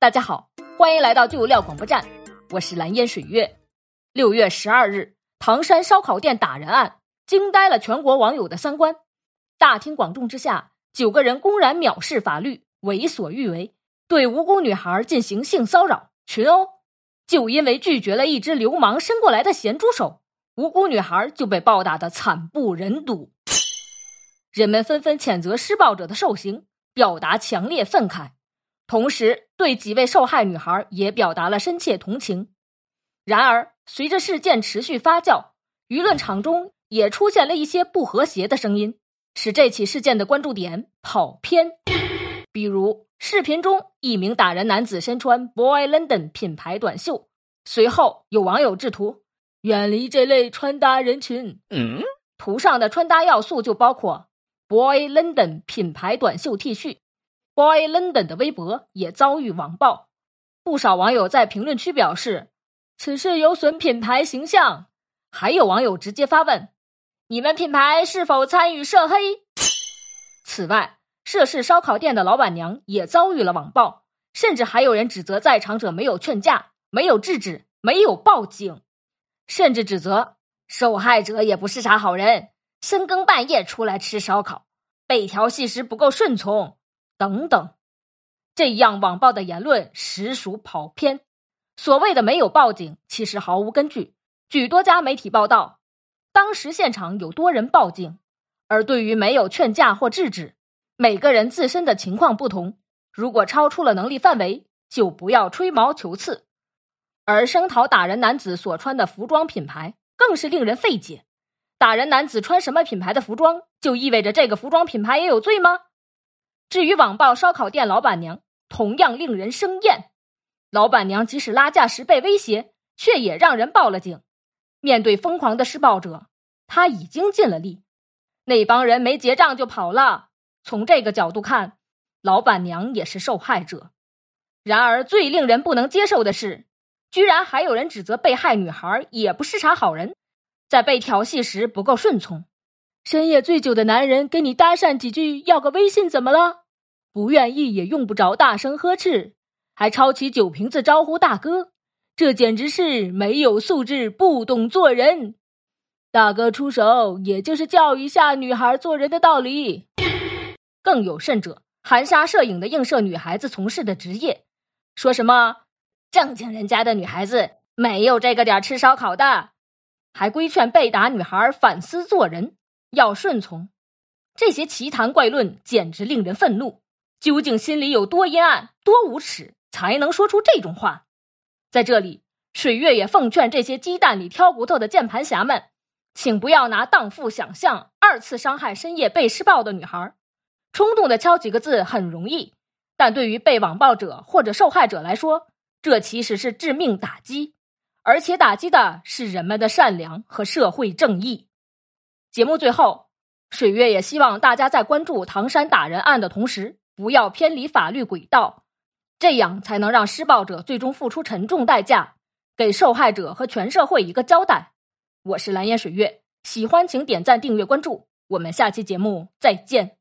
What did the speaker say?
大家好，欢迎来到旧料广播站，我是蓝烟水月。六月十二日，唐山烧烤店打人案惊呆了全国网友的三观。大庭广众之下，九个人公然藐视法律，为所欲为，对无辜女孩进行性骚扰、群殴，就因为拒绝了一只流氓伸过来的咸猪手，无辜女孩就被暴打的惨不忍睹。人们纷纷谴责施暴者的受刑，表达强烈愤慨。同时，对几位受害女孩也表达了深切同情。然而，随着事件持续发酵，舆论场中也出现了一些不和谐的声音，使这起事件的关注点跑偏。比如，视频中一名打人男子身穿 Boy London 品牌短袖，随后有网友制图：“远离这类穿搭人群。”嗯，图上的穿搭要素就包括 Boy London 品牌短袖 T 恤。Boy London 的微博也遭遇网暴，不少网友在评论区表示此事有损品牌形象，还有网友直接发问：“你们品牌是否参与涉黑？”此外，涉事烧烤店的老板娘也遭遇了网暴，甚至还有人指责在场者没有劝架、没有制止、没有报警，甚至指责受害者也不是啥好人，深更半夜出来吃烧烤，被调戏时不够顺从。等等，这样网暴的言论实属跑偏。所谓的没有报警，其实毫无根据。据多家媒体报道，当时现场有多人报警，而对于没有劝架或制止，每个人自身的情况不同。如果超出了能力范围，就不要吹毛求疵。而声讨打人男子所穿的服装品牌，更是令人费解。打人男子穿什么品牌的服装，就意味着这个服装品牌也有罪吗？至于网暴烧烤店老板娘，同样令人生厌。老板娘即使拉架时被威胁，却也让人报了警。面对疯狂的施暴者，他已经尽了力。那帮人没结账就跑了。从这个角度看，老板娘也是受害者。然而，最令人不能接受的是，居然还有人指责被害女孩也不是啥好人，在被调戏时不够顺从。深夜醉酒的男人跟你搭讪几句，要个微信怎么了？不愿意也用不着大声呵斥，还抄起酒瓶子招呼大哥，这简直是没有素质、不懂做人。大哥出手，也就是教育一下女孩做人的道理。更有甚者，含沙射影的映射女孩子从事的职业，说什么正经人家的女孩子没有这个点吃烧烤的，还规劝被打女孩反思做人。要顺从，这些奇谈怪论简直令人愤怒。究竟心里有多阴暗、多无耻，才能说出这种话？在这里，水月也奉劝这些鸡蛋里挑骨头的键盘侠们，请不要拿荡妇想象二次伤害深夜被施暴的女孩。冲动的敲几个字很容易，但对于被网暴者或者受害者来说，这其实是致命打击，而且打击的是人们的善良和社会正义。节目最后，水月也希望大家在关注唐山打人案的同时，不要偏离法律轨道，这样才能让施暴者最终付出沉重代价，给受害者和全社会一个交代。我是蓝颜水月，喜欢请点赞、订阅、关注，我们下期节目再见。